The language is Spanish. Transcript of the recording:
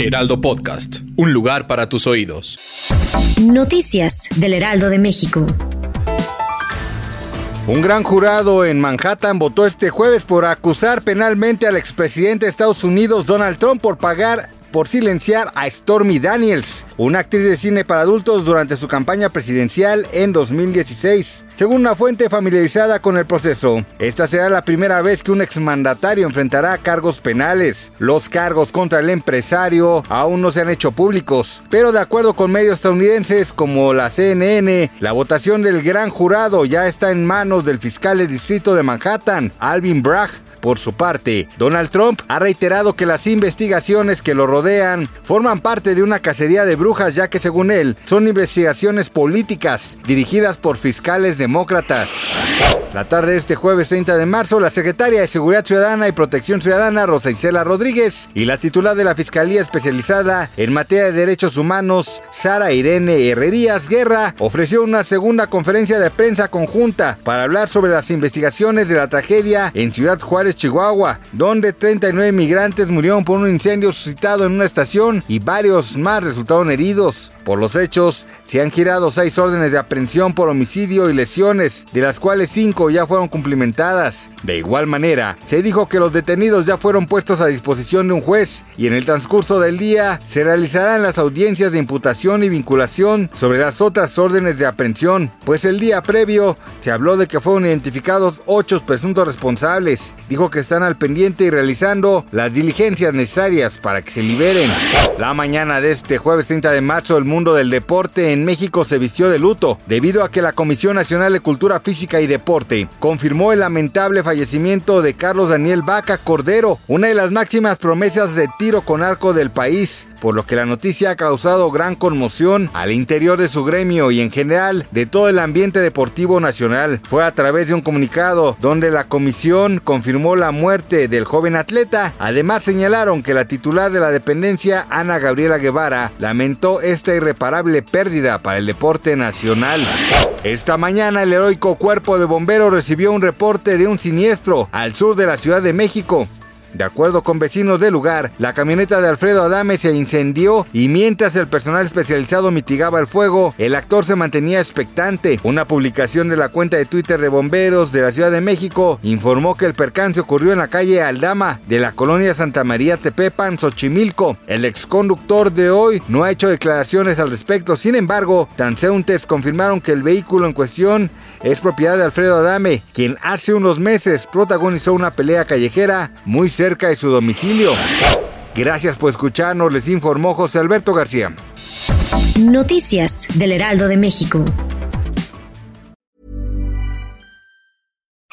Heraldo Podcast, un lugar para tus oídos. Noticias del Heraldo de México. Un gran jurado en Manhattan votó este jueves por acusar penalmente al expresidente de Estados Unidos Donald Trump por pagar por silenciar a Stormy Daniels, una actriz de cine para adultos durante su campaña presidencial en 2016. Según una fuente familiarizada con el proceso, esta será la primera vez que un exmandatario enfrentará cargos penales. Los cargos contra el empresario aún no se han hecho públicos, pero de acuerdo con medios estadounidenses como la CNN, la votación del gran jurado ya está en manos del fiscal del distrito de Manhattan, Alvin Bragg, por su parte, Donald Trump ha reiterado que las investigaciones que lo rodean forman parte de una cacería de brujas ya que según él son investigaciones políticas dirigidas por fiscales demócratas. La tarde de este jueves 30 de marzo, la secretaria de Seguridad Ciudadana y Protección Ciudadana, Rosa Isela Rodríguez, y la titular de la Fiscalía Especializada en Materia de Derechos Humanos, Sara Irene Herrerías Guerra, ofreció una segunda conferencia de prensa conjunta para hablar sobre las investigaciones de la tragedia en Ciudad Juárez, Chihuahua, donde 39 migrantes murieron por un incendio suscitado en una estación y varios más resultaron heridos. Por los hechos, se han girado seis órdenes de aprehensión por homicidio y lesiones, de las cuales cinco ya fueron cumplimentadas. De igual manera, se dijo que los detenidos ya fueron puestos a disposición de un juez y en el transcurso del día se realizarán las audiencias de imputación y vinculación sobre las otras órdenes de aprehensión, pues el día previo se habló de que fueron identificados ocho presuntos responsables. Dijo que están al pendiente y realizando las diligencias necesarias para que se liberen. La mañana de este jueves 30 de marzo, el mundo del deporte en México se vistió de luto debido a que la Comisión Nacional de Cultura Física y Deporte confirmó el lamentable fallecimiento de Carlos Daniel Vaca Cordero, una de las máximas promesas de tiro con arco del país, por lo que la noticia ha causado gran conmoción al interior de su gremio y en general de todo el ambiente deportivo nacional. Fue a través de un comunicado donde la comisión la muerte del joven atleta. Además señalaron que la titular de la dependencia, Ana Gabriela Guevara, lamentó esta irreparable pérdida para el deporte nacional. Esta mañana el heroico cuerpo de bomberos recibió un reporte de un siniestro al sur de la Ciudad de México. De acuerdo con vecinos del lugar, la camioneta de Alfredo Adame se incendió y mientras el personal especializado mitigaba el fuego, el actor se mantenía expectante. Una publicación de la cuenta de Twitter de bomberos de la Ciudad de México informó que el percance ocurrió en la calle Aldama de la colonia Santa María Tepepan, Xochimilco. El exconductor de hoy no ha hecho declaraciones al respecto, sin embargo, transeúntes confirmaron que el vehículo en cuestión es propiedad de Alfredo Adame, quien hace unos meses protagonizó una pelea callejera muy cerca de su domicilio. Gracias por escucharnos, les informó José Alberto García. Noticias del Heraldo de México.